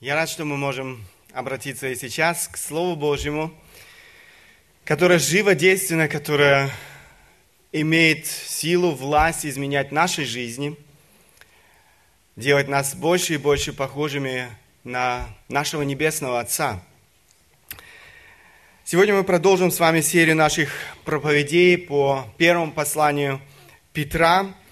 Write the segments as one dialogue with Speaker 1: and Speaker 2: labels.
Speaker 1: Я рад, что мы можем обратиться и сейчас к Слову Божьему, которое живо действенно, которое имеет силу, власть изменять нашей жизни, делать нас больше и больше похожими на нашего Небесного Отца. Сегодня мы продолжим с вами серию наших проповедей по первому посланию Петра –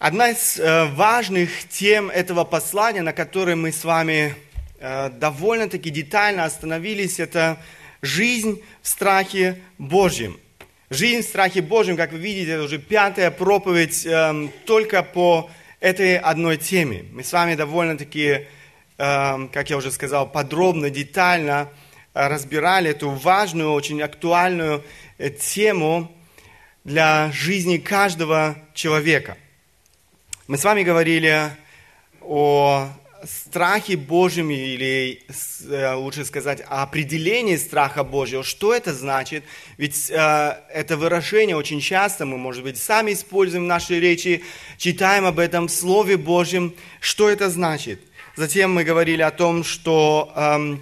Speaker 1: Одна из э, важных тем этого послания, на которой мы с вами э, довольно-таки детально остановились, это жизнь в страхе Божьем. Жизнь в страхе Божьем, как вы видите, это уже пятая проповедь э, только по этой одной теме. Мы с вами довольно-таки, как я уже сказал, подробно, детально разбирали эту важную, очень актуальную тему для жизни каждого человека – мы с вами говорили о страхе Божьем, или э, лучше сказать, о определении страха Божьего. Что это значит? Ведь э, это выражение очень часто мы, может быть, сами используем в нашей речи, читаем об этом в Слове Божьем. Что это значит? Затем мы говорили о том, что э,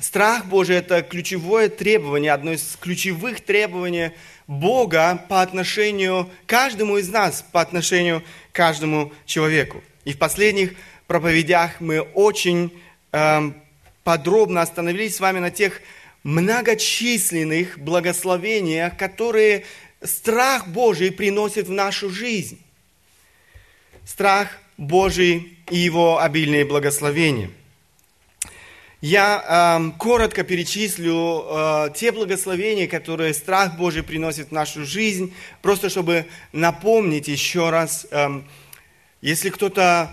Speaker 1: страх Божий – это ключевое требование, одно из ключевых требований Бога по отношению к каждому из нас, по отношению к каждому человеку. И в последних проповедях мы очень э, подробно остановились с вами на тех многочисленных благословениях, которые страх Божий приносит в нашу жизнь. Страх Божий и его обильные благословения. Я э, коротко перечислю э, те благословения, которые страх Божий приносит в нашу жизнь, просто чтобы напомнить еще раз, э, если кто-то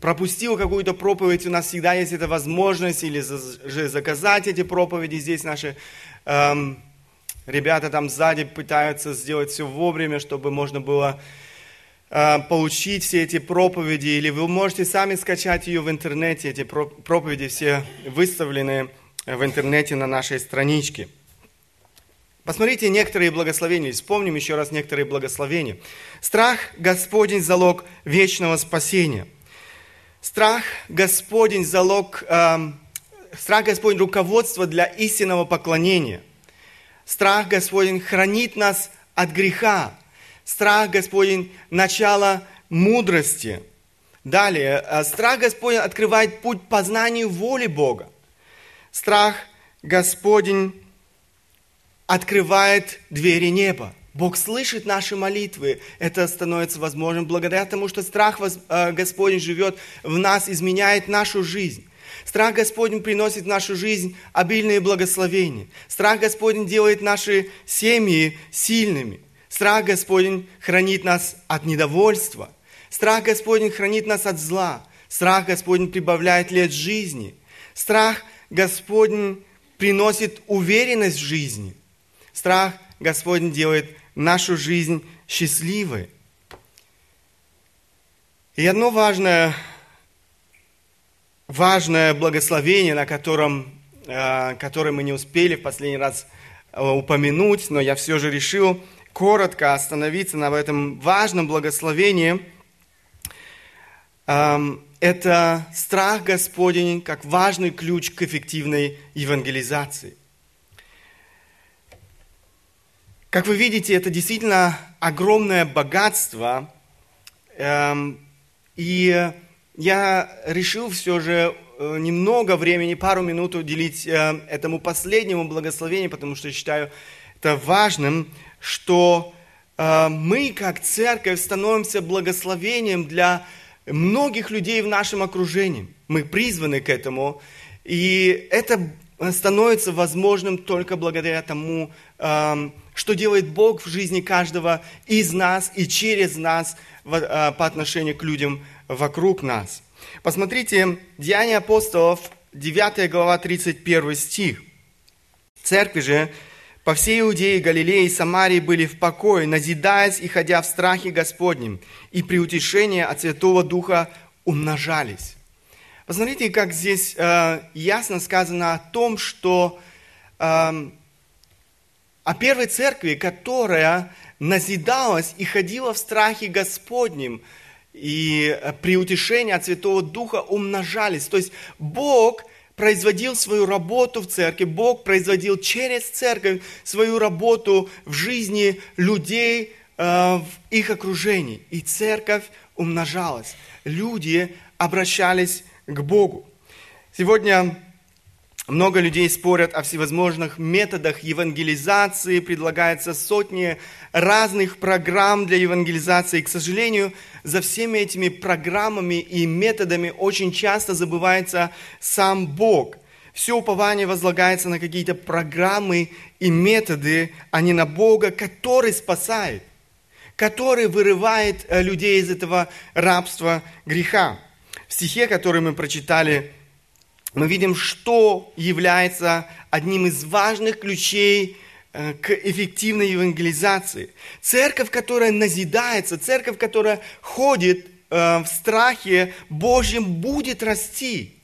Speaker 1: пропустил какую-то проповедь, у нас всегда есть эта возможность, или же заказать эти проповеди. Здесь наши э, ребята там сзади пытаются сделать все вовремя, чтобы можно было получить все эти проповеди, или вы можете сами скачать ее в интернете. Эти проповеди все выставлены в интернете на нашей страничке. Посмотрите некоторые благословения, вспомним еще раз некоторые благословения. Страх Господень – залог вечного спасения. Страх Господень – залог, э, страх Господень – руководство для истинного поклонения. Страх Господень хранит нас от греха. Страх Господень – начало мудрости. Далее, э, страх Господень открывает путь познанию воли Бога. Страх Господень открывает двери неба. Бог слышит наши молитвы. Это становится возможным благодаря тому, что страх э, Господень живет в нас, изменяет нашу жизнь. Страх Господень приносит в нашу жизнь обильные благословения. Страх Господень делает наши семьи сильными. Страх Господень хранит нас от недовольства. Страх Господень хранит нас от зла. Страх Господень прибавляет лет жизни. Страх Господень приносит уверенность в жизни. Страх Господень делает нашу жизнь счастливой. И одно важное, важное благословение, на котором, э, которое мы не успели в последний раз э, упомянуть, но я все же решил – коротко остановиться на этом важном благословении. Это страх Господень как важный ключ к эффективной евангелизации. Как вы видите, это действительно огромное богатство. И я решил все же э, немного времени, пару минут уделить э, этому последнему благословению, потому что считаю это важным что э, мы, как церковь, становимся благословением для многих людей в нашем окружении. Мы призваны к этому. И это становится возможным только благодаря тому, э, что делает Бог в жизни каждого из нас и через нас в, э, по отношению к людям вокруг нас. Посмотрите, Деяния апостолов, 9 глава, 31 стих. Церкви же по всей Иудее, Галилее и Самарии были в покое, назидаясь и ходя в страхе Господнем, и при утешении от Святого Духа умножались. Посмотрите, как здесь э, ясно сказано о том, что э, о первой церкви, которая назидалась и ходила в страхе Господнем, и при утешении от Святого Духа умножались. То есть Бог производил свою работу в церкви, Бог производил через церковь свою работу в жизни людей, э, в их окружении. И церковь умножалась. Люди обращались к Богу. Сегодня много людей спорят о всевозможных методах евангелизации, предлагается сотни разных программ для евангелизации. И, к сожалению, за всеми этими программами и методами очень часто забывается сам Бог. Все упование возлагается на какие-то программы и методы, а не на Бога, который спасает, который вырывает э, людей из этого рабства греха. В стихе, который мы прочитали, мы видим, что является одним из важных ключей э, к эффективной евангелизации. Церковь, которая назидается, церковь, которая ходит э, в страхе Божьем, будет расти.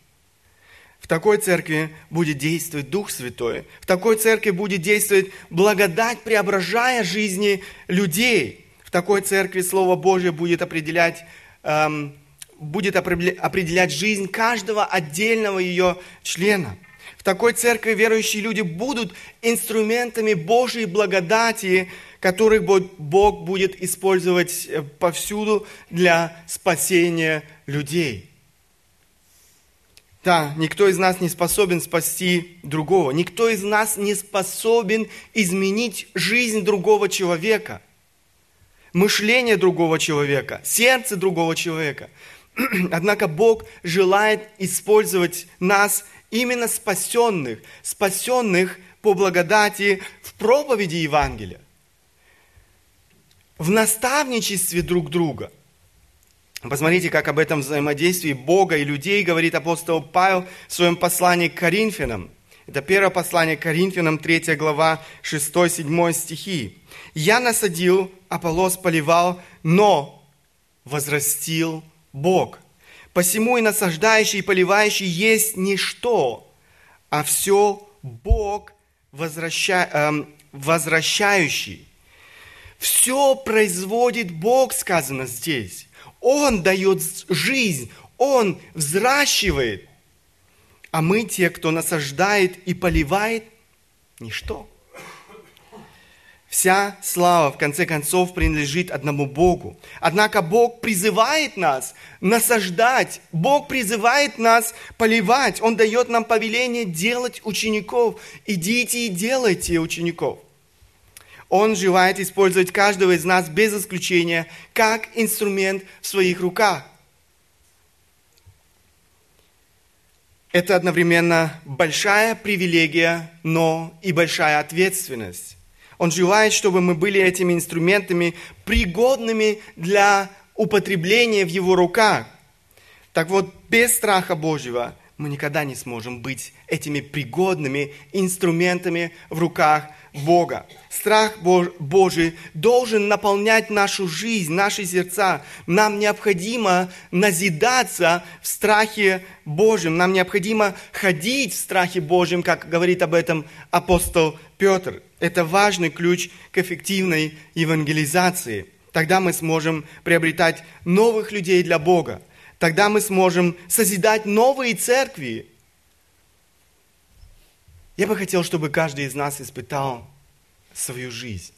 Speaker 1: В такой церкви будет действовать Дух Святой. В такой церкви будет действовать благодать, преображая жизни людей. В такой церкви Слово Божье будет определять эм, будет определять жизнь каждого отдельного ее члена. В такой церкви верующие люди будут инструментами Божьей благодати, которых Бог будет использовать э, повсюду для спасения людей. Да, никто из нас не способен спасти другого. Никто из нас не способен изменить жизнь другого человека, мышление другого человека, сердце другого человека. Однако Бог желает использовать нас, именно спасенных, спасенных по благодати в проповеди Евангелия, в наставничестве друг друга. Посмотрите, как об этом взаимодействии Бога и людей говорит апостол Павел в своем послании к Коринфянам. Это первое послание к Коринфянам, 3 глава, 6-7 стихи. «Я насадил, Аполлос поливал, но возрастил Бог. Посему и насаждающий, и поливающий есть ничто, а все Бог возвраща, э, возвращающий. Все производит Бог, сказано здесь. Он дает жизнь, Он взращивает. А мы, те, кто насаждает и поливает, ничто. Вся слава, в конце концов, принадлежит одному Богу. Однако Бог призывает нас насаждать, Бог призывает нас поливать. Он дает нам повеление делать учеников. Идите и делайте учеников. Он желает использовать каждого из нас без исключения как инструмент в своих руках. Это одновременно большая привилегия, но и большая ответственность. Он желает, чтобы мы были этими инструментами, пригодными для употребления в Его руках. Так вот, без страха Божьего мы никогда не сможем быть этими пригодными инструментами в руках Бога. Страх Божий должен наполнять нашу жизнь, наши сердца. Нам необходимо назидаться в страхе Божьем. Нам необходимо ходить в страхе Божьем, как говорит об этом апостол Петр. Это важный ключ к эффективной евангелизации. Тогда мы сможем приобретать новых людей для Бога. Тогда мы сможем созидать новые церкви. Я бы хотел, чтобы каждый из нас испытал свою жизнь.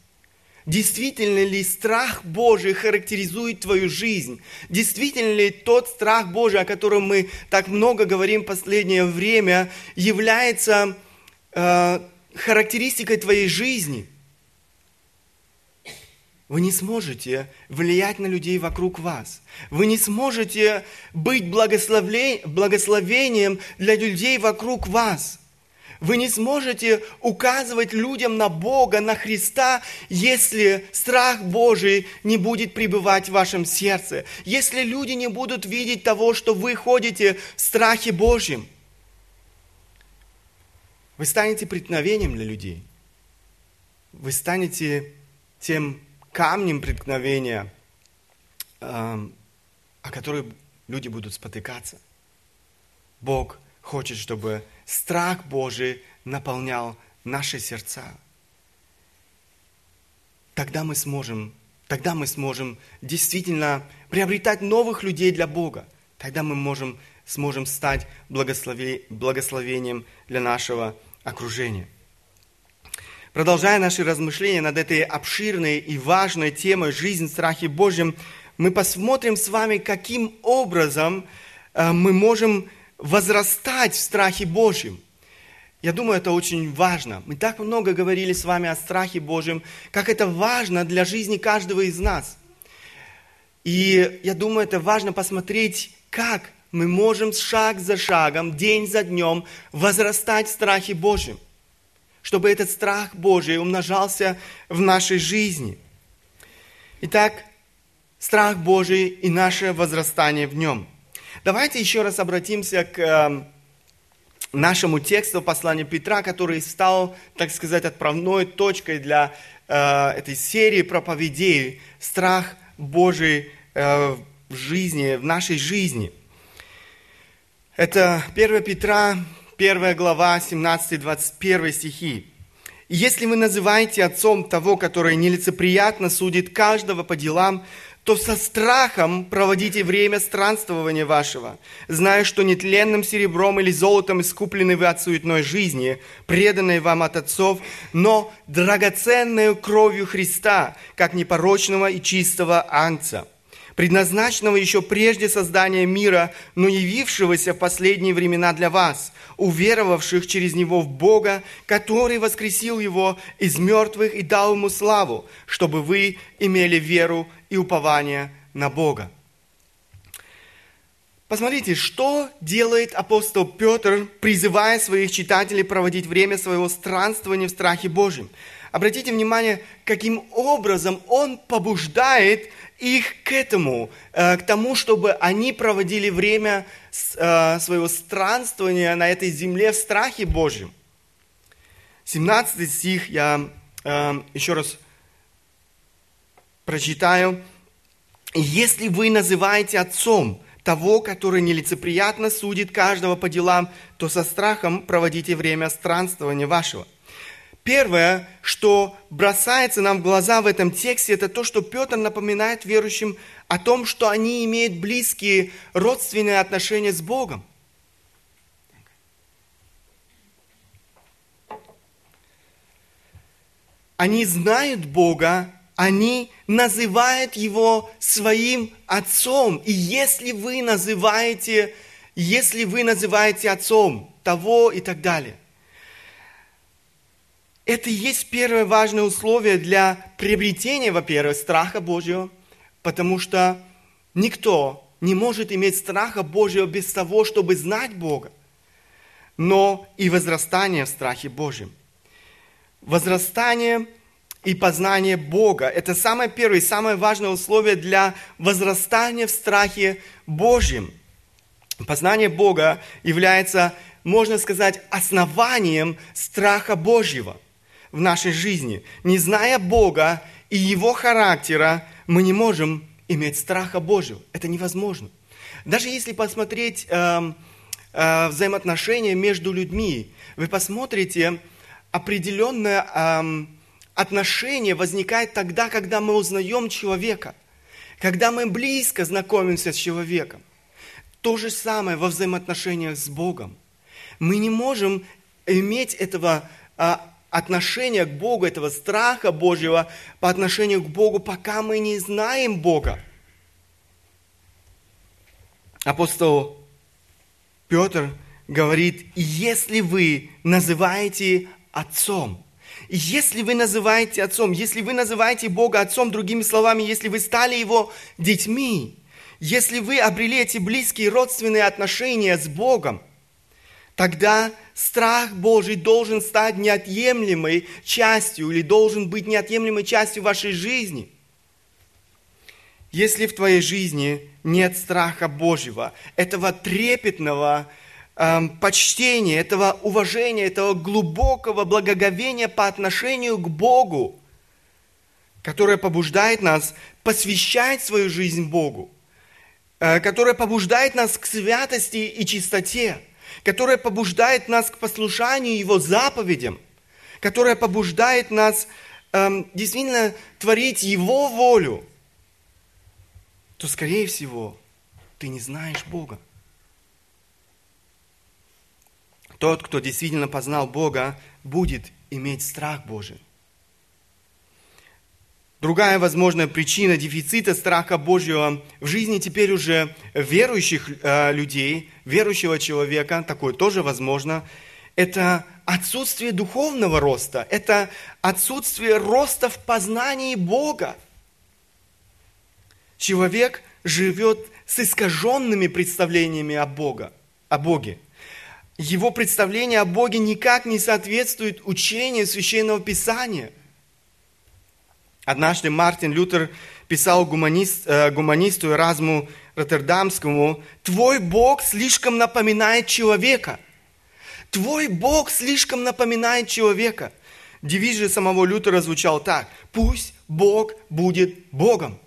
Speaker 1: Действительно ли страх Божий характеризует твою жизнь? Действительно ли тот страх Божий, о котором мы так много говорим в последнее время, является э, характеристикой твоей жизни. Вы не сможете влиять на людей вокруг вас. Вы не сможете быть благословением для людей вокруг вас. Вы не сможете указывать людям на Бога, на Христа, если страх Божий не будет пребывать в вашем сердце, если люди не будут видеть того, что вы ходите в страхе Божьем. Вы станете преткновением для людей. Вы станете тем камнем преткновения, эм, о который люди будут спотыкаться. Бог хочет, чтобы страх Божий наполнял наши сердца. Тогда мы сможем тогда мы сможем действительно приобретать новых людей для Бога. Тогда мы можем, сможем стать благословением для нашего окружения. Продолжая наши размышления над этой обширной и важной темой «Жизнь в страхе Божьем», мы посмотрим с вами, каким образом э, мы можем возрастать в страхе Божьем. Я думаю, это очень важно. Мы так много говорили с вами о страхе Божьем, как это важно для жизни каждого из нас. И я думаю, это важно посмотреть, как мы можем шаг за шагом, день за днем возрастать в страхе Божьем – чтобы этот страх Божий умножался в нашей жизни. Итак, страх Божий и наше возрастание в нем. Давайте еще раз обратимся к э, нашему тексту послания Петра, который стал, так сказать, отправной точкой для э, этой серии проповедей «Страх Божий э, в жизни, в нашей жизни». Это 1 Петра 1 глава, 17-21 стихи. «Если вы называете отцом того, который нелицеприятно судит каждого по делам, то со страхом проводите время странствования вашего, зная, что нетленным серебром или золотом искуплены вы от суетной жизни, преданной вам от отцов, но драгоценной кровью Христа, как непорочного и чистого анца, предназначенного еще прежде создания мира, но явившегося в последние времена для вас, уверовавших через Него в Бога, который воскресил Его из мертвых и дал Ему славу, чтобы вы имели веру и упование на Бога. Посмотрите, что делает апостол Петр, призывая своих читателей проводить время своего странствования в страхе Божьем. Обратите внимание, каким образом он побуждает их к этому, э, к тому, чтобы они проводили время э, своего странствования на этой земле в страхе Божьем. 17 стих я э, еще раз прочитаю. «Если вы называете отцом того, который нелицеприятно судит каждого по делам, то со страхом проводите время странствования вашего». Первое, что бросается нам в глаза в этом тексте, это то, что Петр напоминает верующим о том, что они имеют близкие родственные отношения с Богом. Они знают Бога, они называют Его своим Отцом. И если вы называете, если вы называете Отцом того и так далее, это и есть первое важное условие для приобретения, во-первых, страха Божьего, потому что никто не может иметь страха Божьего без того, чтобы знать Бога, но и возрастание в страхе Божьем. Возрастание и познание Бога – это самое первое и самое важное условие для возрастания в страхе Божьем. Познание Бога является, можно сказать, основанием страха Божьего – в нашей жизни. Не зная Бога и Его характера, мы не можем иметь страха Божьего. Это невозможно. Даже если посмотреть э, э, взаимоотношения между людьми, вы посмотрите, определенное э, отношение возникает тогда, когда мы узнаем человека, когда мы близко знакомимся с человеком. То же самое во взаимоотношениях с Богом. Мы не можем иметь этого а, отношения к Богу, этого страха Божьего по отношению к Богу, пока мы не знаем Бога. Апостол Петр говорит, если вы называете Отцом, если вы называете Отцом, если вы называете Бога Отцом, другими словами, если вы стали Его детьми, если вы обрели эти близкие родственные отношения с Богом – тогда страх Божий должен стать неотъемлемой частью или должен быть неотъемлемой частью вашей жизни. Если в твоей жизни нет страха Божьего, этого трепетного эм, почтения, этого уважения, этого глубокого благоговения по отношению к Богу, которое побуждает нас посвящать свою жизнь Богу, э, которое побуждает нас к святости и чистоте – которая побуждает нас к послушанию Его заповедям, которая побуждает нас эм, действительно творить Его волю, то, скорее всего, ты не знаешь Бога. Тот, кто действительно познал Бога, будет иметь страх Божий. Другая возможная причина дефицита страха Божьего в жизни теперь уже верующих э, людей, верующего человека, такое тоже возможно, это отсутствие духовного роста, это отсутствие роста в познании Бога. Человек живет с искаженными представлениями о, Бога, о Боге. Его представление о Боге никак не соответствует учению Священного Писания – Однажды Мартин Лютер писал гуманист, э, гуманисту Эразму Роттердамскому, «Твой Бог слишком напоминает человека». Твой Бог слишком напоминает человека. Девиз же самого Лютера звучал так. Пусть Бог будет Богом.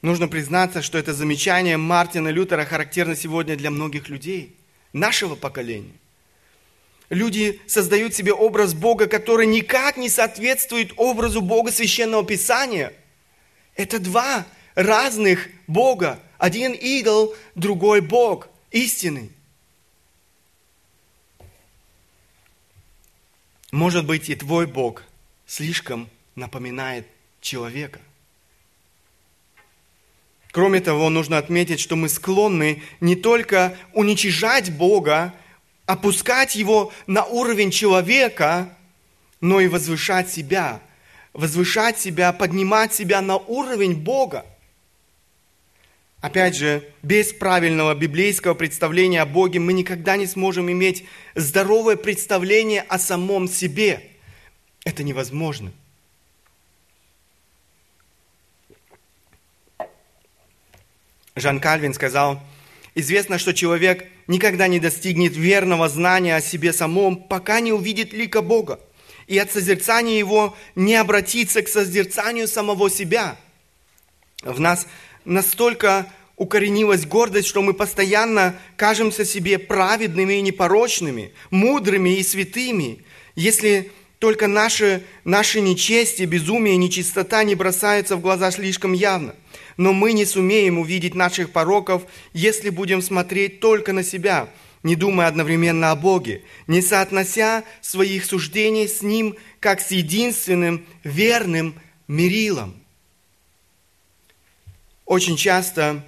Speaker 1: Нужно признаться, что это замечание Мартина Лютера характерно сегодня для многих людей, нашего поколения. Люди создают себе образ Бога, который никак не соответствует образу Бога Священного Писания. Это два разных Бога. Один идол, другой Бог, истинный. Может быть, и твой Бог слишком напоминает человека. Кроме того, нужно отметить, что мы склонны не только уничижать Бога, опускать его на уровень человека, но и возвышать себя, возвышать себя, поднимать себя на уровень Бога. Опять же, без правильного библейского представления о Боге мы никогда не сможем иметь здоровое представление о самом себе. Это невозможно. Жан Кальвин сказал, известно, что человек никогда не достигнет верного знания о себе самом, пока не увидит лика Бога. И от созерцания его не обратится к созерцанию самого себя. В нас настолько укоренилась гордость, что мы постоянно кажемся себе праведными и непорочными, мудрыми и святыми. Если только наши, наши нечестие, безумие нечистота не бросаются в глаза слишком явно но мы не сумеем увидеть наших пороков, если будем смотреть только на себя, не думая одновременно о Боге, не соотнося своих суждений с Ним, как с единственным верным мерилом. Очень часто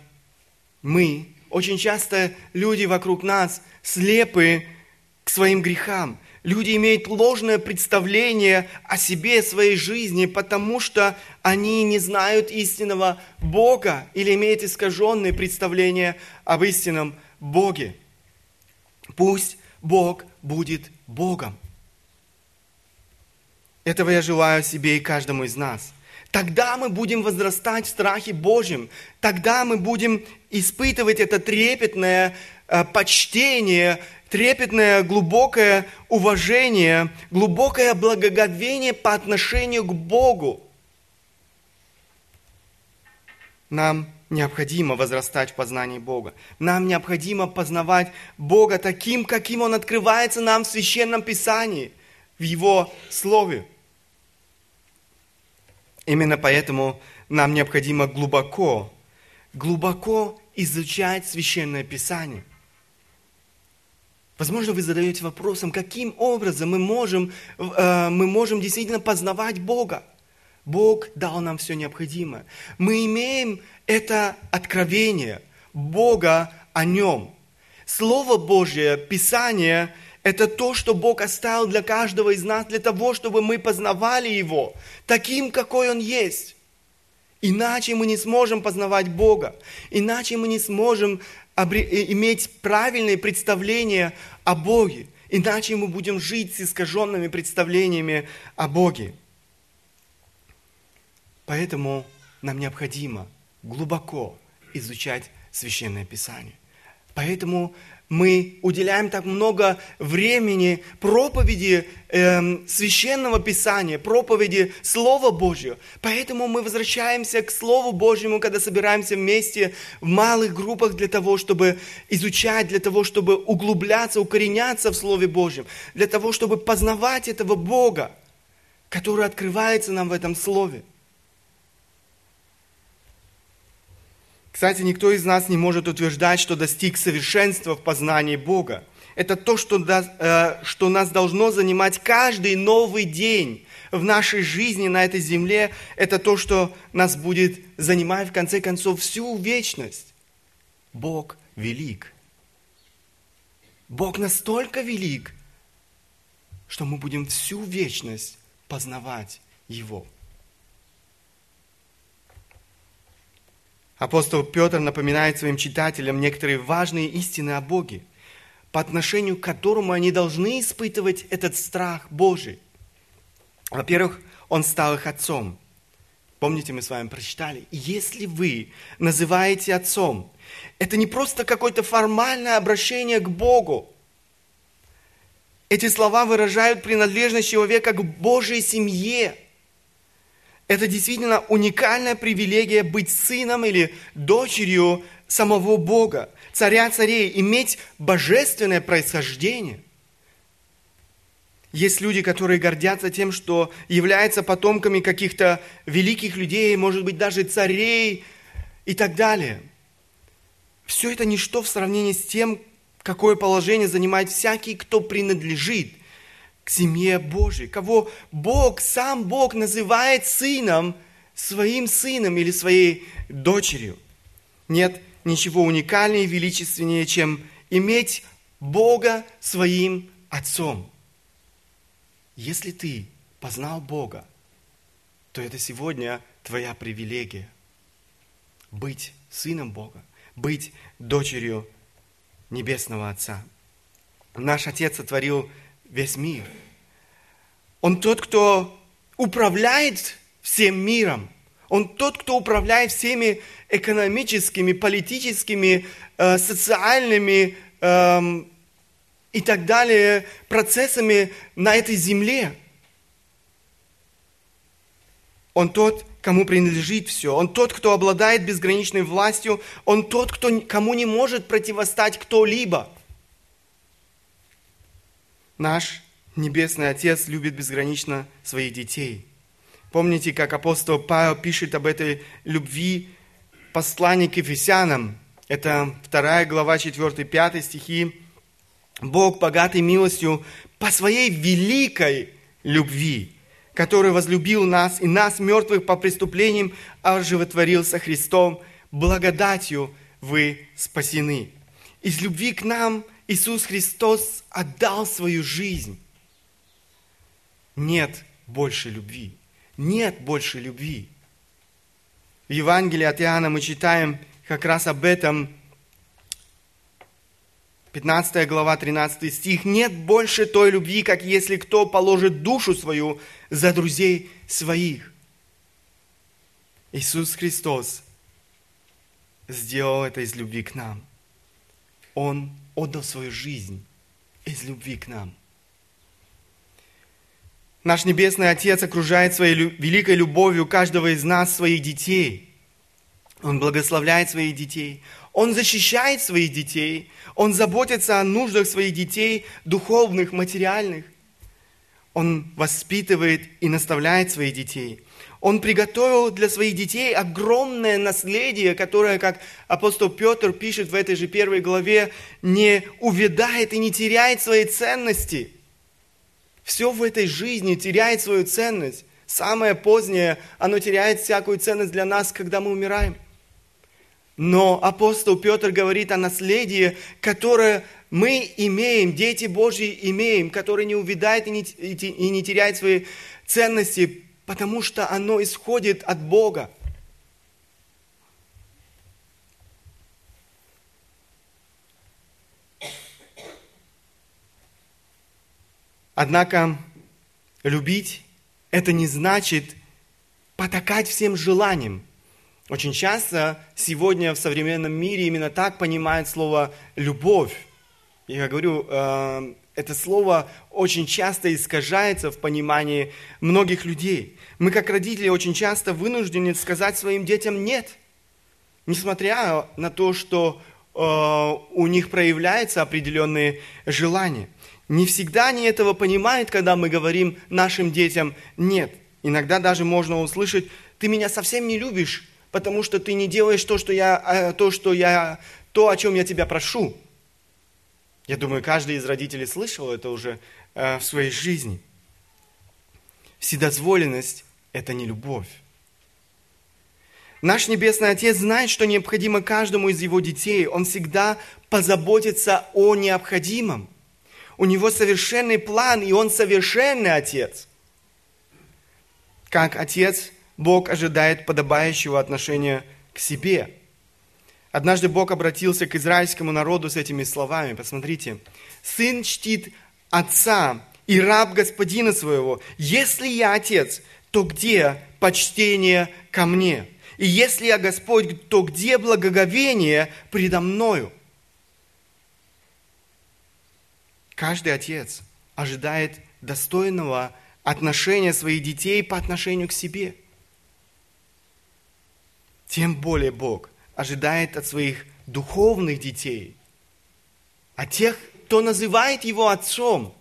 Speaker 1: мы, очень часто люди вокруг нас слепы к своим грехам, Люди имеют ложное представление о себе, своей жизни, потому что они не знают истинного Бога или имеют искаженные представления об истинном Боге. Пусть Бог будет Богом. Этого я желаю себе и каждому из нас. Тогда мы будем возрастать в страхе Божьем. Тогда мы будем испытывать это трепетное э, почтение трепетное, глубокое уважение, глубокое благоговение по отношению к Богу. Нам необходимо возрастать в познании Бога. Нам необходимо познавать Бога таким, каким Он открывается нам в Священном Писании, в Его Слове. Именно поэтому нам необходимо глубоко, глубоко изучать Священное Писание – Возможно, вы задаете вопросом, каким образом мы можем, э, мы можем действительно познавать Бога. Бог дал нам все необходимое. Мы имеем это откровение Бога о Нем. Слово Божье, Писание – это то, что Бог оставил для каждого из нас, для того, чтобы мы познавали Его таким, какой Он есть. Иначе мы не сможем познавать Бога. Иначе мы не сможем иметь правильные представления о Боге. Иначе мы будем жить с искаженными представлениями о Боге. Поэтому нам необходимо глубоко изучать Священное Писание. Поэтому мы уделяем так много времени проповеди э, священного писания, проповеди Слова Божьего. Поэтому мы возвращаемся к Слову Божьему, когда собираемся вместе в малых группах для того, чтобы изучать, для того, чтобы углубляться, укореняться в Слове Божьем, для того, чтобы познавать этого Бога, который открывается нам в этом Слове. Кстати, никто из нас не может утверждать, что достиг совершенства в познании Бога. Это то, что, э, что нас должно занимать каждый новый день в нашей жизни на этой земле. Это то, что нас будет занимать, в конце концов, всю вечность. Бог велик. Бог настолько велик, что мы будем всю вечность познавать Его. Апостол Петр напоминает своим читателям некоторые важные истины о Боге, по отношению к которому они должны испытывать этот страх Божий. Во-первых, Он стал их отцом. Помните, мы с вами прочитали, если вы называете отцом, это не просто какое-то формальное обращение к Богу. Эти слова выражают принадлежность человека к Божьей семье – это действительно уникальная привилегия быть сыном или дочерью самого Бога, царя царей, иметь божественное происхождение. Есть люди, которые гордятся тем, что являются потомками каких-то великих людей, может быть, даже царей и так далее. Все это ничто в сравнении с тем, какое положение занимает всякий, кто принадлежит – к семье Божьей, кого Бог, сам Бог называет сыном, своим сыном или своей дочерью. Нет ничего уникальнее и величественнее, чем иметь Бога своим отцом. Если ты познал Бога, то это сегодня твоя привилегия. Быть сыном Бога, быть дочерью Небесного Отца. Наш Отец сотворил весь мир. Он тот, кто управляет всем миром. Он тот, кто управляет всеми экономическими, политическими, э, социальными э, и так далее процессами на этой земле. Он тот, кому принадлежит все. Он тот, кто обладает безграничной властью. Он тот, кто, кому не может противостать кто-либо. Наш Небесный Отец любит безгранично своих детей. Помните, как апостол Павел пишет об этой любви послании к Ефесянам. Это 2 глава 4-5 стихи. Бог, богатый милостью, по своей великой любви, который возлюбил нас и нас, мертвых по преступлениям, оживотворил со Христом, благодатью вы спасены. Из любви к нам Иисус Христос отдал свою жизнь нет больше любви. Нет больше любви. В Евангелии от Иоанна мы читаем как раз об этом. 15 глава, 13 стих. «Нет больше той любви, как если кто положит душу свою за друзей своих». Иисус Христос сделал это из любви к нам. Он отдал свою жизнь из любви к нам – Наш Небесный Отец окружает своей великой любовью каждого из нас, своих детей. Он благословляет своих детей. Он защищает своих детей. Он заботится о нуждах своих детей, духовных, материальных. Он воспитывает и наставляет своих детей. Он приготовил для своих детей огромное наследие, которое, как апостол Петр пишет в этой же первой главе, не увядает и не теряет своей ценности – все в этой жизни теряет свою ценность. Самое позднее, оно теряет всякую ценность для нас, когда мы умираем. Но апостол Петр говорит о наследии, которое мы имеем, дети Божьи имеем, которое не увядает и не, теряет своей ценности, потому что оно исходит от Бога. Однако любить – это не значит потакать всем желаниям. Очень часто сегодня в современном мире именно так понимают слово «любовь». Я говорю, э, это слово очень часто искажается в понимании многих людей. Мы, как родители, очень часто вынуждены сказать своим детям «нет», несмотря на то, что э, у них проявляются определенные желания. Не всегда они этого понимают, когда мы говорим нашим детям «нет». Иногда даже можно услышать «ты меня совсем не любишь, потому что ты не делаешь то, что я, э, то, что я, то, о чем я тебя прошу. Я думаю, каждый из родителей слышал это уже э, в своей жизни. Вседозволенность – это не любовь. Наш Небесный Отец знает, что необходимо каждому из Его детей. Он всегда позаботится о необходимом. У Него совершенный план, и Он совершенный Отец. Как Отец – Бог ожидает подобающего отношения к себе. Однажды Бог обратился к израильскому народу с этими словами. Посмотрите. «Сын чтит отца и раб господина своего. Если я отец, то где почтение ко мне? И если я Господь, то где благоговение предо мною?» Каждый отец ожидает достойного отношения своих детей по отношению к себе – тем более Бог ожидает от своих духовных детей, от тех, кто называет его отцом,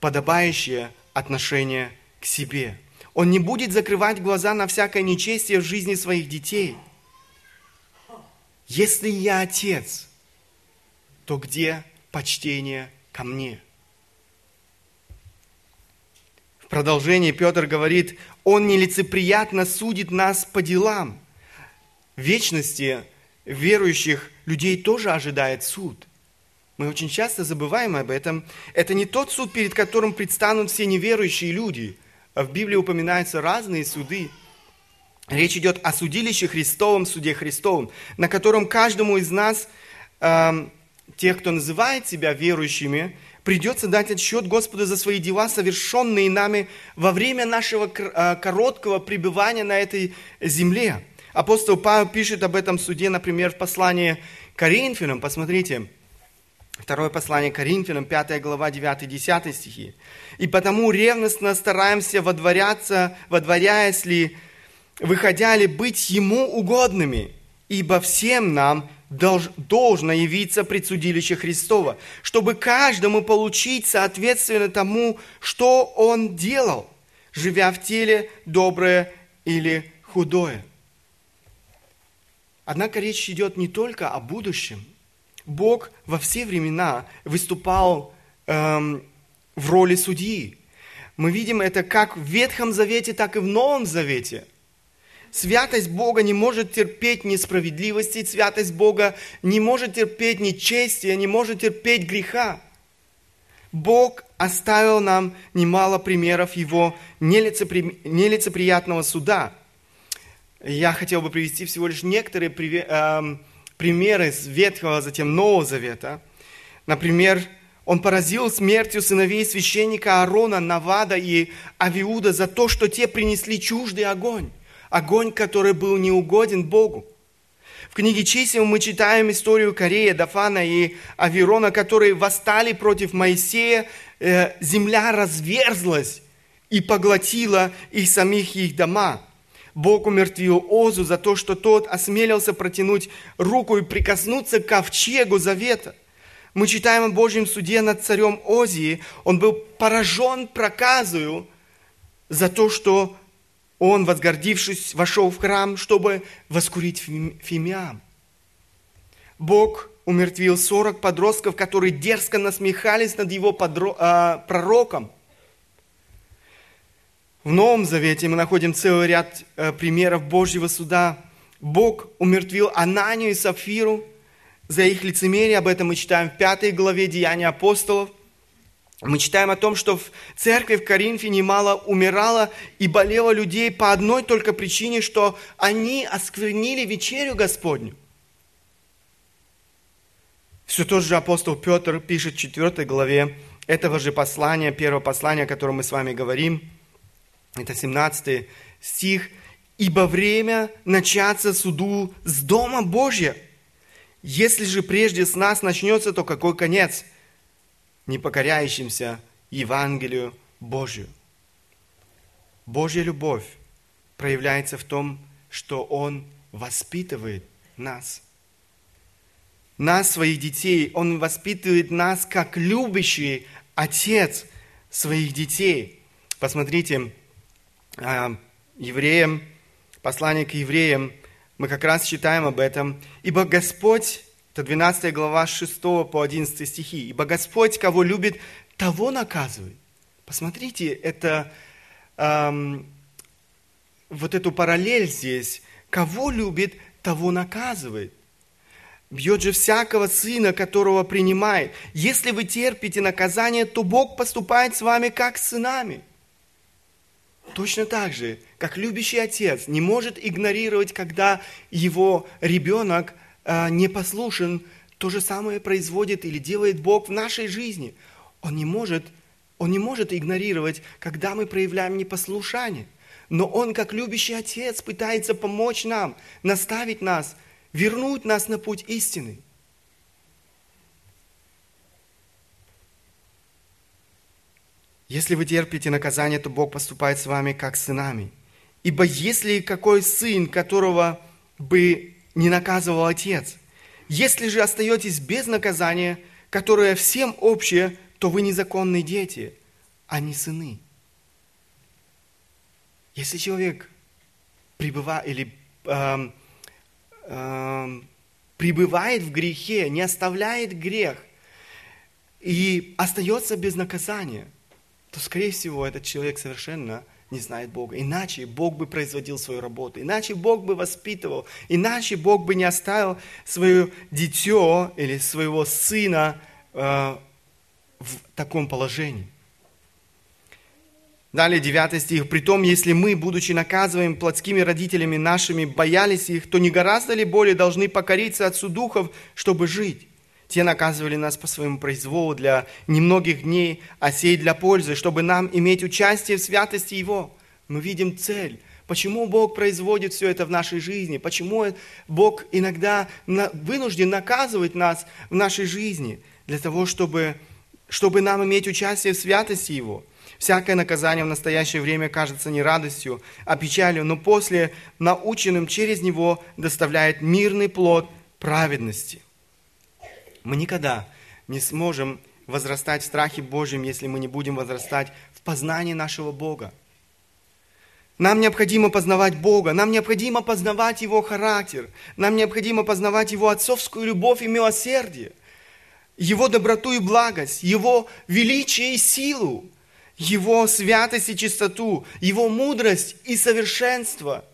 Speaker 1: подобающее отношение к себе. Он не будет закрывать глаза на всякое нечестие в жизни своих детей. Если я отец, то где почтение ко мне? В продолжении Петр говорит, он нелицеприятно судит нас по делам. Вечности верующих людей тоже ожидает суд. Мы очень часто забываем об этом. Это не тот суд, перед которым предстанут все неверующие люди. В Библии упоминаются разные суды. Речь идет о судилище Христовом, суде Христовом, на котором каждому из нас, э, тех, кто называет себя верующими, придется дать отсчет Господу за свои дела, совершенные нами во время нашего а, короткого пребывания на этой земле. Апостол Павел пишет об этом суде, например, в послании Коринфянам. Посмотрите, второе послание Коринфянам, 5 глава, 9-10 стихи. «И потому ревностно стараемся водворяться, водворяясь ли, выходя ли, быть Ему угодными, ибо всем нам должно явиться пред судилище Христова, чтобы каждому получить соответственно тому, что он делал, живя в теле доброе или худое. Однако речь идет не только о будущем. Бог во все времена выступал эм, в роли судьи. Мы видим это как в Ветхом Завете, так и в Новом Завете – Святость Бога не может терпеть несправедливости, святость Бога не может терпеть нечестия, не может терпеть греха. Бог оставил нам немало примеров Его нелицепри... нелицеприятного суда. Я хотел бы привести всего лишь некоторые эм, примеры с Ветхого, затем Нового Завета. Например, он поразил смертью сыновей священника Аарона, Навада и Авиуда за то, что те принесли чуждый огонь огонь, который был неугоден Богу. В книге чисел мы читаем историю Корея, Дафана и Авирона, которые восстали против Моисея. Э, земля разверзлась и поглотила их самих их дома. Бог умертвил Озу за то, что тот осмелился протянуть руку и прикоснуться к ковчегу завета. Мы читаем о Божьем суде над царем Озии. Он был поражен проказою за то, что он, возгордившись, вошел в храм, чтобы воскурить фимиам. Бог умертвил 40 подростков, которые дерзко насмехались над его подро... а, пророком. В Новом Завете мы находим целый ряд а, примеров Божьего суда. Бог умертвил Ананию и Сафиру за их лицемерие. Об этом мы читаем в пятой главе Деяния апостолов – мы читаем о том, что в церкви в Коринфе немало умирало и болело людей по одной только причине, что они осквернили вечерю Господню. Все тот же апостол Петр пишет в 4 главе этого же послания, первого послания, о котором мы с вами говорим. Это 17 стих. ибо время начаться суду с Дома Божья. Если же прежде с нас начнется, то какой конец? Не покоряющимся Евангелию Божию. Божья любовь проявляется в том, что Он воспитывает нас. Нас, своих детей, Он воспитывает нас как любящий отец своих детей. Посмотрите, евреям, послание к евреям, мы как раз читаем об этом. «Ибо Господь, это 12 глава 6 по 11 стихи, «Ибо Господь, кого любит, того наказывает». Посмотрите, это эм, вот эту параллель здесь. Кого любит, того наказывает. Бьет же всякого сына, которого принимает. Если вы терпите наказание, то Бог поступает с вами как с сынами. Точно так же, как любящий отец не может игнорировать, когда его ребенок э, непослушен, то же самое производит или делает Бог в нашей жизни. Он не может, он не может игнорировать, когда мы проявляем непослушание. Но Он, как любящий Отец, пытается помочь нам, наставить нас, вернуть нас на путь истины. Если вы терпите наказание, то Бог поступает с вами как с сынами. Ибо если какой сын, которого бы не наказывал отец, если же остаетесь без наказания, которое всем общее, то вы незаконные дети, а не сыны. Если человек пребывает или э, э, пребывает в грехе, не оставляет грех и остается без наказания, то, скорее всего, этот человек совершенно не знает Бога. Иначе Бог бы производил свою работу, иначе Бог бы воспитывал, иначе Бог бы не оставил свое дитё или своего сына э, в таком положении. Далее 9 стих. «Притом, если мы, будучи наказываем плотскими родителями нашими, боялись их, то не гораздо ли более должны покориться Отцу Духов, чтобы жить? Те наказывали нас по своему произволу для немногих дней, а сей для пользы, чтобы нам иметь участие в святости Его». Мы видим цель. Почему Бог производит все это в нашей жизни? Почему Бог иногда вынужден наказывать нас в нашей жизни? Для того, чтобы, чтобы нам иметь участие в святости Его – Всякое наказание в настоящее время кажется не радостью, а печалью, но после наученным через него доставляет мирный плод праведности. Мы никогда не сможем возрастать в страхе Божьем, если мы не будем возрастать в познании нашего Бога. Нам необходимо познавать Бога, нам необходимо познавать Его характер, нам необходимо познавать Его отцовскую любовь и милосердие, Его доброту и благость, Его величие и силу. Его святость и чистоту, Его мудрость и совершенство,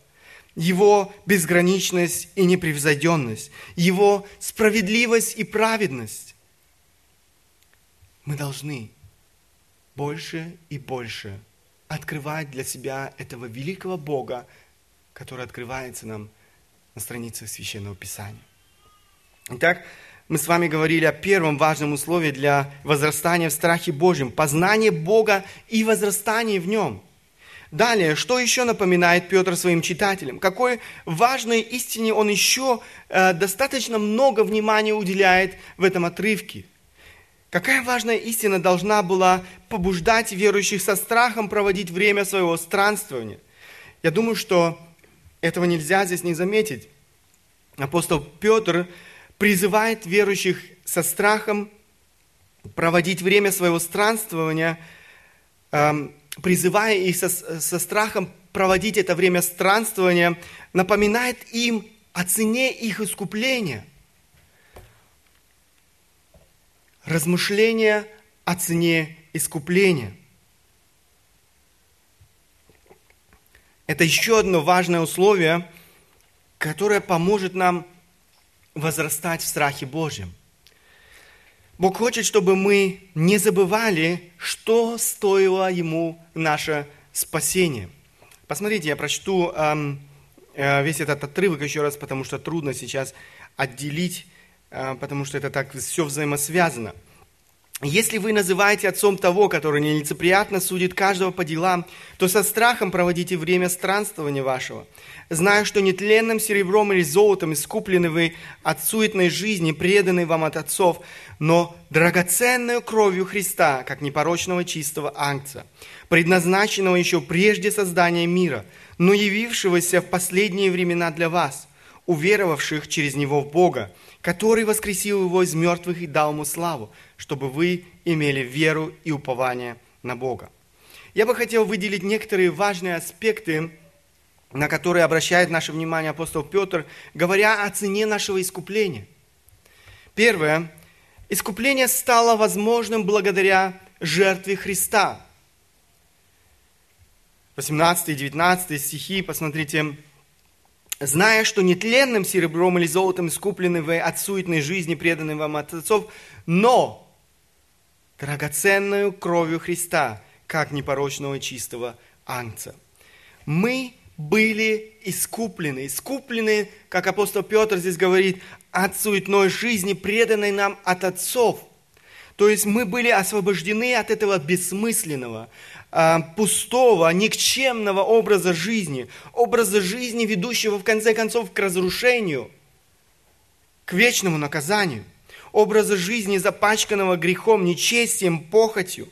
Speaker 1: Его безграничность и непревзойденность, Его справедливость и праведность. Мы должны больше и больше открывать для себя этого великого Бога, который открывается нам на страницах Священного Писания. Итак, мы с вами говорили о первом важном условии для возрастания в страхе Божьем – познание Бога и возрастание в Нем. Далее, что еще напоминает Петр своим читателям? Какой важной истине он еще э, достаточно много внимания уделяет в этом отрывке? Какая важная истина должна была побуждать верующих со страхом проводить время своего странствования? Я думаю, что этого нельзя здесь не заметить. Апостол Петр призывает верующих со страхом проводить время своего странствования, эм, призывая их со, со страхом проводить это время странствования, напоминает им о цене их искупления. Размышления о цене искупления. Это еще одно важное условие, которое поможет нам возрастать в страхе Божьем. Бог хочет, чтобы мы не забывали, что стоило Ему наше спасение. Посмотрите, я прочту эм, э, весь этот отрывок еще раз, потому что трудно сейчас отделить, э, потому что это так все взаимосвязано. Если вы называете отцом того, который нелицеприятно судит каждого по делам, то со страхом проводите время странствования вашего, зная, что нетленным серебром или золотом искуплены вы от суетной жизни, преданной вам от отцов, но драгоценную кровью Христа, как непорочного чистого ангца, предназначенного еще прежде создания мира, но явившегося в последние времена для вас, уверовавших через Него в Бога, который воскресил Его из мертвых и дал Ему славу, чтобы вы имели веру и упование на Бога. Я бы хотел выделить некоторые важные аспекты, на которые обращает наше внимание апостол Петр, говоря о цене нашего искупления. Первое. Искупление стало возможным благодаря жертве Христа. 18 и 19 стихи, посмотрите, зная, что нетленным серебром или золотом искуплены вы от суетной жизни, преданной вам от отцов, но драгоценную кровью Христа, как непорочного и чистого ангца. Мы были искуплены. Искуплены, как апостол Петр здесь говорит, от суетной жизни, преданной нам от отцов. То есть мы были освобождены от этого бессмысленного, а, пустого, никчемного образа жизни, образа жизни, ведущего в конце концов к разрушению, к вечному наказанию – образа жизни, запачканного грехом, нечестием, похотью.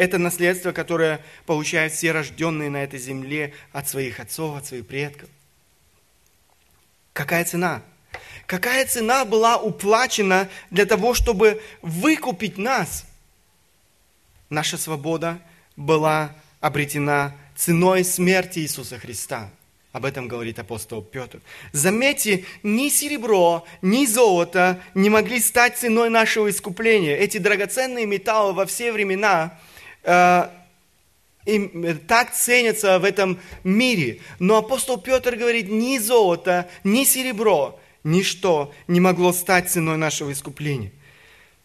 Speaker 1: Это наследство, которое получают все рожденные на этой земле от своих отцов, от своих предков. Какая цена? Какая цена была уплачена для того, чтобы выкупить нас? Наша свобода была обретена ценой смерти Иисуса Христа – об этом говорит апостол Петр. Заметьте, ни серебро, ни золото не могли стать ценой нашего искупления. Эти драгоценные металлы во все времена э, им, э, так ценятся в этом мире. Но апостол Петр говорит, ни золото, ни серебро, ничто не могло стать ценой нашего искупления.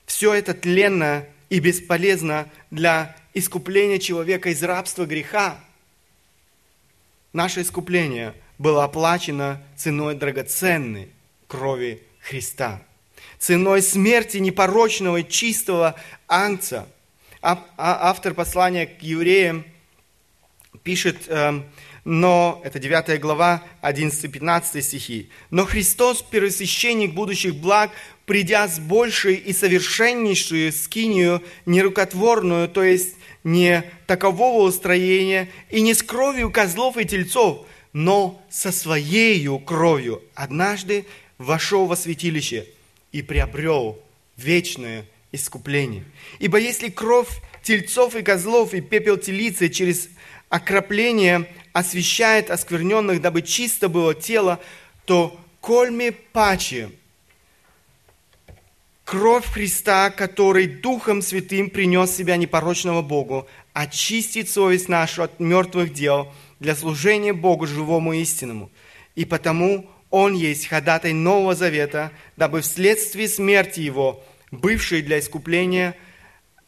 Speaker 1: Все это тленно и бесполезно для искупления человека из рабства греха наше искупление было оплачено ценой драгоценной крови Христа, ценой смерти непорочного и чистого ангца. А, автор послания к евреям пишет, эм, но, это 9 глава, 11-15 стихи, «Но Христос, первосвященник будущих благ, придя с большей и совершеннейшую скинию, нерукотворную, то есть не такового устроения и не с кровью козлов и тельцов, но со своею кровью однажды вошел во святилище и приобрел вечное искупление. Ибо если кровь тельцов и козлов и пепел телицы через окропление освещает оскверненных, дабы чисто было тело, то кольми паче – Кровь Христа, который Духом Святым принес себя непорочного Богу, очистит совесть нашу от мертвых дел для служения Богу живому и истинному. И потому Он есть ходатай Нового Завета, дабы вследствие смерти Его, бывшей для искупления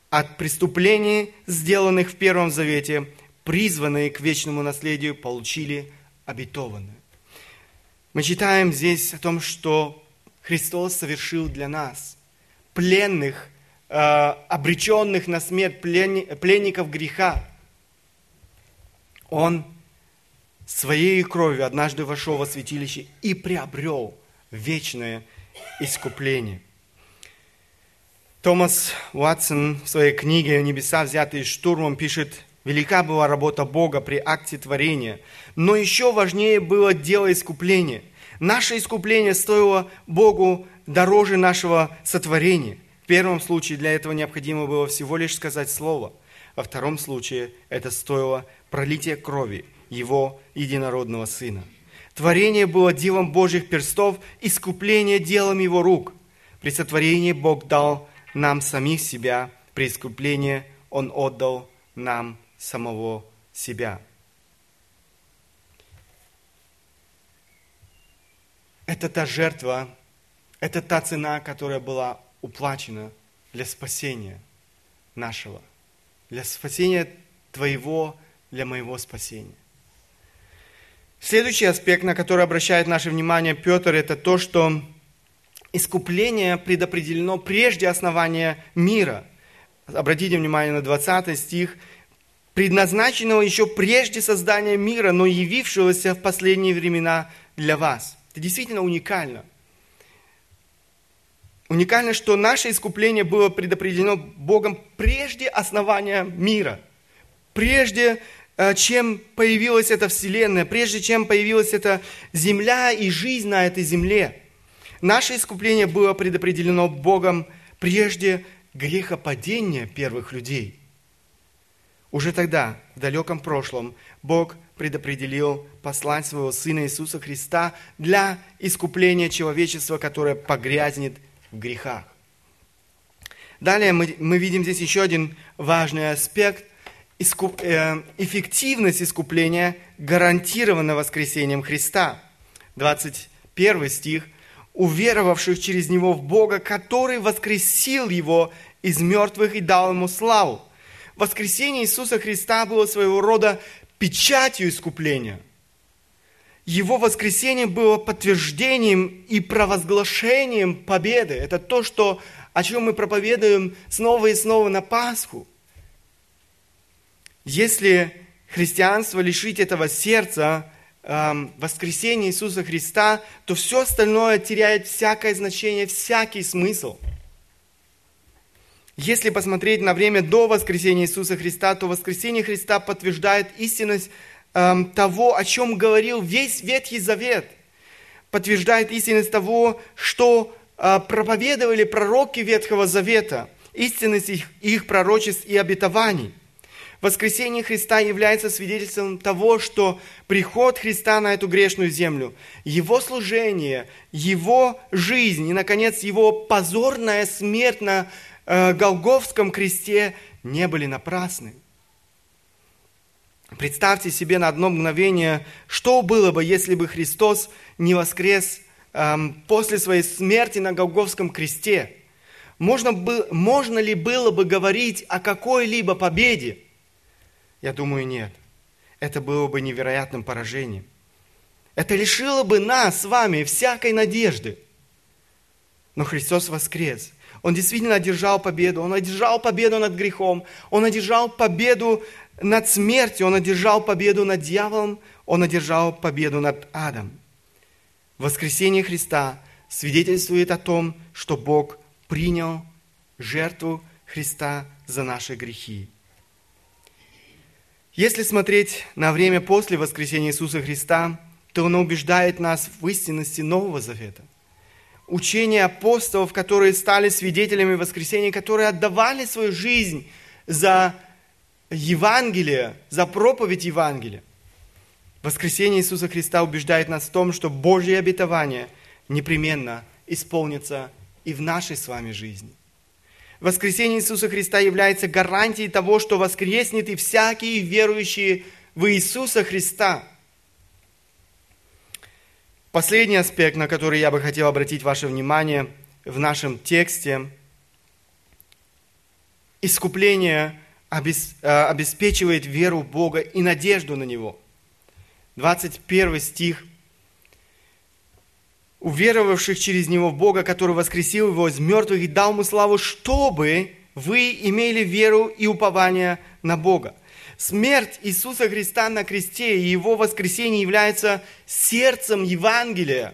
Speaker 1: от преступлений, сделанных в Первом Завете, призванные к вечному наследию, получили обетованное. Мы читаем здесь о том, что Христос совершил для нас – пленных, э, обреченных на смерть, пленников греха. Он своей кровью однажды вошел во святилище и приобрел вечное искупление. Томас Уатсон в своей книге «Небеса, взятые штурмом» пишет, «Велика была работа Бога при акте творения, но еще важнее было дело искупления. Наше искупление стоило Богу дороже нашего сотворения. В первом случае для этого необходимо было всего лишь сказать слово. Во втором случае это стоило пролития крови Его единородного Сына. Творение было делом Божьих перстов, искупление делом Его рук. При сотворении Бог дал нам самих себя, при искуплении Он отдал нам самого себя. Это та жертва, это та цена, которая была уплачена для спасения нашего, для спасения твоего, для моего спасения. Следующий аспект, на который обращает наше внимание Петр, это то, что искупление предопределено прежде основания мира. обратите внимание на 20 стих, предназначенного еще прежде создания мира, но явившегося в последние времена для вас. Это действительно уникально. Уникально, что наше искупление было предопределено Богом прежде основания мира, прежде э, чем появилась эта вселенная, прежде чем появилась эта земля и жизнь на этой земле. Наше искупление было предопределено Богом прежде грехопадения первых людей – уже тогда, в далеком прошлом, Бог предопределил послать своего Сына Иисуса Христа для искупления человечества, которое погрязнет в грехах. Далее мы, мы видим здесь еще один важный аспект. Искуп, э, эффективность искупления гарантирована воскресением Христа. 21 стих. «Уверовавших через Него в Бога, который воскресил Его из мертвых и дал Ему славу» воскресение Иисуса Христа было своего рода печатью искупления. Его воскресение было подтверждением и провозглашением победы. Это то, что, о чем мы проповедуем снова и снова на Пасху. Если христианство лишить этого сердца, воскресения Иисуса Христа, то все остальное теряет всякое значение, всякий смысл – если посмотреть на время до воскресения Иисуса Христа, то воскресение Христа подтверждает истинность эм, того, о чем говорил весь Ветхий Завет. Подтверждает истинность того, что э, проповедовали пророки Ветхого Завета, истинность их, их пророчеств и обетований. Воскресение Христа является свидетельством того, что приход Христа на эту грешную землю, Его служение, Его жизнь и, наконец, Его позорная смерть на э, Голговском кресте не были напрасны. Представьте себе на одно мгновение, что было бы, если бы Христос не воскрес эм, после своей смерти на Голговском кресте. Можно, бы, можно ли было бы говорить о какой-либо победе? Я думаю, нет. Это было бы невероятным поражением. Это лишило бы нас с вами всякой надежды. Но Христос воскрес. Он действительно одержал победу. Он одержал победу над грехом. Он одержал победу над смертью. Он одержал победу над дьяволом. Он одержал победу над адом. Воскресение Христа свидетельствует о том, что Бог принял жертву Христа за наши грехи. Если смотреть на время после воскресения Иисуса Христа, то Он убеждает нас в истинности Нового Завета – учение апостолов, которые стали свидетелями воскресения, которые отдавали свою жизнь за Евангелие, за проповедь Евангелия. Воскресение Иисуса Христа убеждает нас в том, что Божье обетование непременно исполнится и в нашей с вами жизни. Воскресение Иисуса Христа является гарантией того, что воскреснет и всякий верующий в Иисуса Христа – Последний аспект, на который я бы хотел обратить ваше внимание в нашем тексте. Искупление э, обеспечивает веру в Бога и надежду на Него. 21 стих. «Уверовавших через Него в Бога, который воскресил Его из мертвых и дал Ему славу, чтобы вы имели веру и упование на Бога». Смерть Иисуса Христа на кресте и Его воскресение является сердцем Евангелия,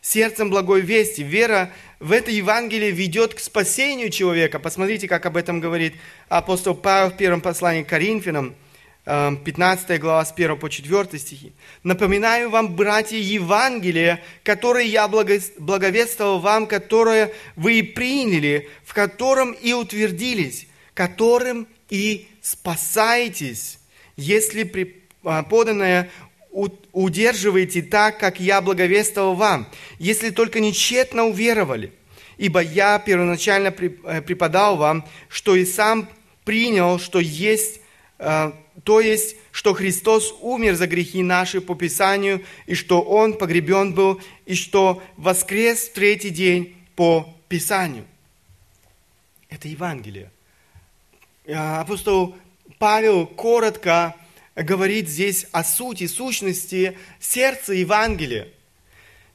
Speaker 1: сердцем благой вести. Вера в это Евангелие ведет к спасению человека. Посмотрите, как об этом говорит апостол Павел в первом послании к Коринфянам, 15 эм, глава с 1 по 4 стихи. «Напоминаю вам, братья, Евангелие, которое я благовествовал вам, которое вы и приняли, в котором и утвердились, которым и спасаетесь, если а, поданное удерживаете так, как я благовествовал вам, если только нечетно уверовали. Ибо я первоначально э, преподал вам, что и сам принял, что есть, а, то есть, что Христос умер за грехи наши по Писанию, и что Он погребен был, и что воскрес в третий день по Писанию. Это Евангелие. А, апостол Павел коротко говорит здесь о сути, сущности сердца Евангелия.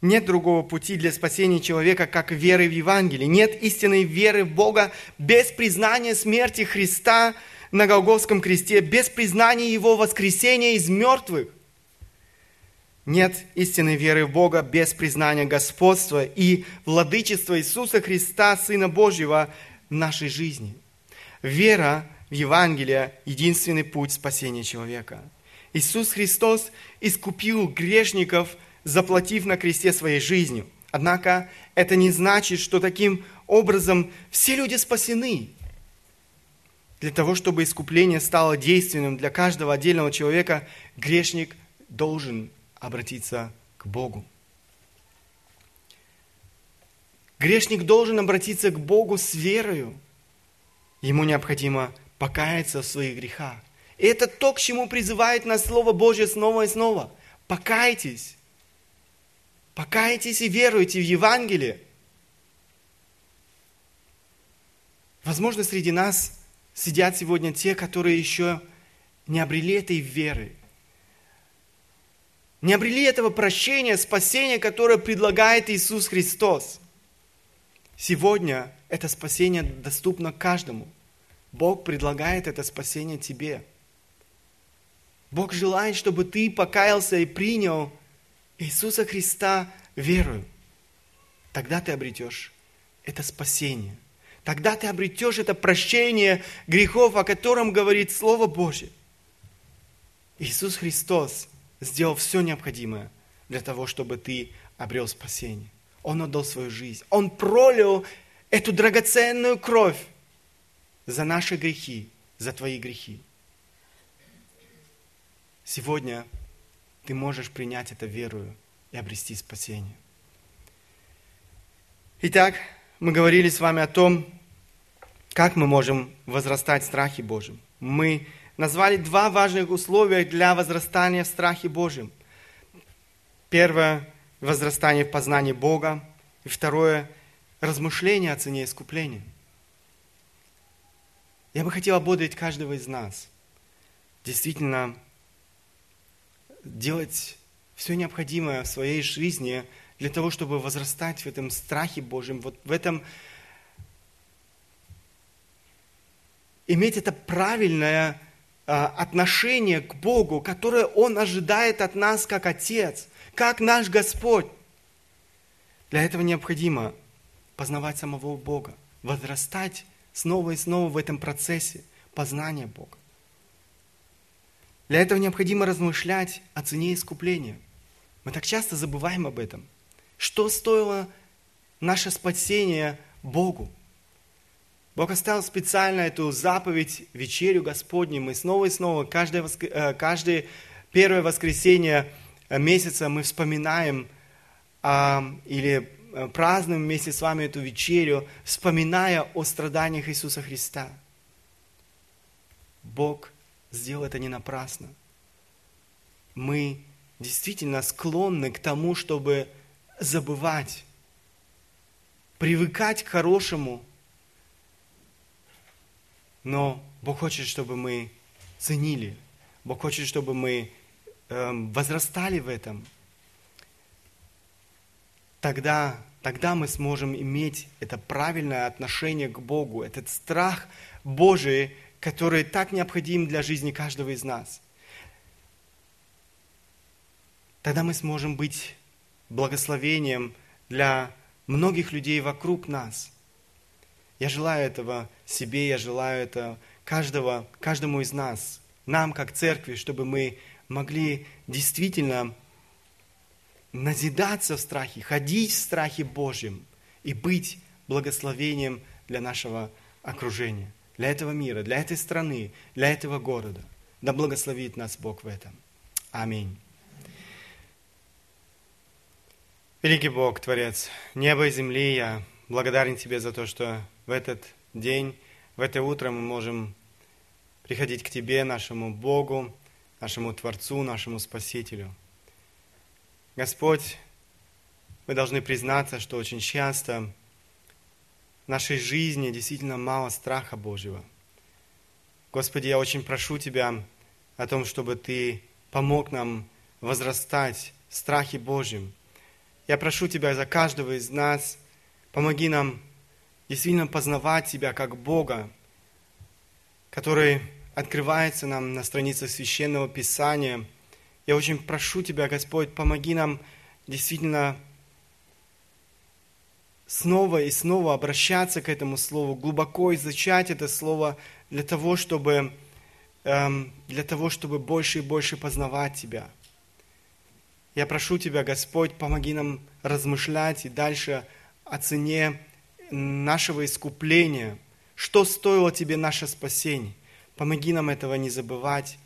Speaker 1: Нет другого пути для спасения человека, как веры в Евангелие. Нет истинной веры в Бога без признания смерти Христа на Голгофском кресте, без признания Его воскресения из мертвых. Нет истинной веры в Бога без признания господства и владычества Иисуса Христа, Сына Божьего, в нашей жизни. Вера в Евангелие – единственный путь спасения человека. Иисус Христос искупил грешников, заплатив на кресте своей жизнью. Однако это не значит, что таким образом все люди спасены. Для того, чтобы искупление стало действенным для каждого отдельного человека, грешник должен обратиться к Богу. Грешник должен обратиться к Богу с верою. Ему необходимо покаяться в своих грехах. И это то, к чему призывает нас Слово Божье снова и снова. Покайтесь. Покайтесь и веруйте в Евангелие. Возможно, среди нас сидят сегодня те, которые еще не обрели этой веры, не обрели этого прощения, спасения, которое предлагает Иисус Христос. Сегодня это спасение доступно каждому. Бог предлагает это спасение тебе. Бог желает, чтобы ты покаялся и принял Иисуса Христа верою. Тогда ты обретешь это спасение. Тогда ты обретешь это прощение грехов, о котором говорит Слово Божье. Иисус Христос сделал все необходимое для того, чтобы ты обрел спасение. Он отдал свою жизнь. Он пролил эту драгоценную кровь за наши грехи, за твои грехи. Сегодня ты можешь принять это верою и обрести спасение. Итак, мы говорили с вами о том, как мы можем возрастать в страхе Божьем. Мы назвали два важных условия для возрастания в страхе Божьем. Первое – возрастание в познании Бога. И второе – размышление о цене искупления. Я бы хотел ободрить каждого из нас. Действительно, делать все необходимое в своей жизни для того, чтобы возрастать в этом страхе Божьем, вот в этом иметь это правильное а, отношение к Богу, которое Он ожидает от нас как Отец, как наш Господь. Для этого необходимо познавать самого Бога, возрастать снова и снова в этом процессе познания Бога. Для этого необходимо размышлять о цене искупления. Мы так часто забываем об этом. Что стоило наше спасение Богу? Бог оставил специально эту заповедь, вечерю Господню. Мы снова и снова, каждое. Э, каждое первое воскресенье э, месяца мы вспоминаем а, или э, празднуем вместе с вами эту вечерю, вспоминая о страданиях Иисуса Христа. Бог сделал это не напрасно. Мы действительно склонны к тому, чтобы забывать, привыкать к хорошему – но Бог хочет, чтобы мы ценили. Бог хочет, чтобы мы э, возрастали в этом. Тогда, тогда мы сможем иметь это правильное отношение к Богу, этот страх Божий, который так необходим для жизни каждого из нас. Тогда мы сможем быть благословением для многих людей вокруг нас – я желаю этого себе, я желаю это каждого, каждому из нас, нам как церкви, чтобы мы могли действительно назидаться в страхе, ходить в страхе Божьем и быть благословением для нашего окружения, для этого мира, для этой страны, для этого города. Да благословит нас Бог в этом. Аминь. Великий Бог, Творец неба и земли, я благодарен Тебе за то, что в этот день, в это утро мы можем приходить к Тебе, нашему Богу, нашему Творцу, нашему Спасителю. Господь, мы должны признаться, что очень часто в нашей жизни действительно мало страха Божьего. Господи, я очень прошу Тебя о том, чтобы Ты помог нам возрастать в страхе Божьем. Я прошу Тебя за каждого из нас, помоги нам действительно познавать Тебя как Бога, который открывается нам на страницах Священного Писания. Я очень прошу Тебя, Господь, помоги нам действительно снова и снова обращаться к этому Слову, глубоко изучать это Слово для того, чтобы, эм, для того, чтобы больше и больше познавать Тебя. Я прошу Тебя, Господь, помоги нам размышлять и дальше о цене нашего искупления, что стоило Тебе наше спасение. Помоги нам этого не забывать,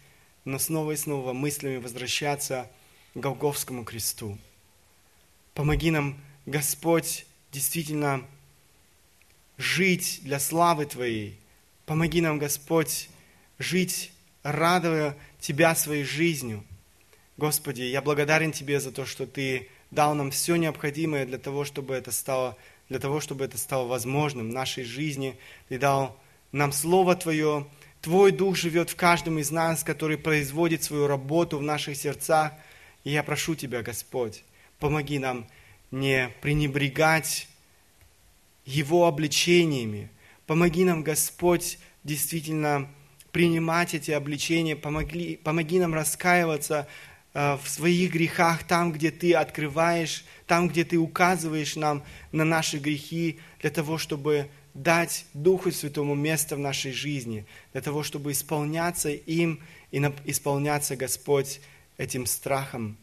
Speaker 1: но снова и снова мыслями возвращаться к Голговскому кресту. Помоги нам, Господь, действительно жить для славы Твоей. Помоги нам, Господь, жить, радуя Тебя своей жизнью. Господи, я благодарен Тебе за то, что Ты дал нам все необходимое для того, чтобы это стало, для того, чтобы это стало возможным в нашей жизни. Ты дал нам Слово Твое, Твой Дух живет в каждом из нас, который производит свою работу в наших сердцах. И я прошу Тебя, Господь, помоги нам не пренебрегать Его обличениями. Помоги нам, Господь, действительно принимать эти обличения. Помоги, помоги нам раскаиваться э, в своих грехах, там, где Ты открываешь, там, где Ты указываешь нам на наши грехи, для того, чтобы дать Духу Святому место в нашей жизни, для того, чтобы исполняться им и исполняться, Господь, этим страхом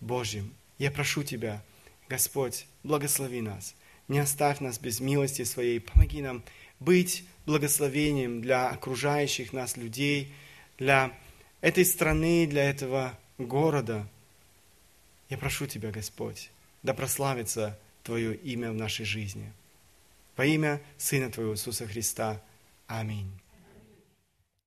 Speaker 1: Божьим. Я прошу Тебя, Господь, благослови нас, не оставь нас без милости Своей, помоги нам быть благословением для окружающих нас людей, для этой страны, для этого города. Я прошу Тебя, Господь, да прославится Твое имя в нашей жизни. Во имя Сына Твоего Иисуса Христа. Аминь.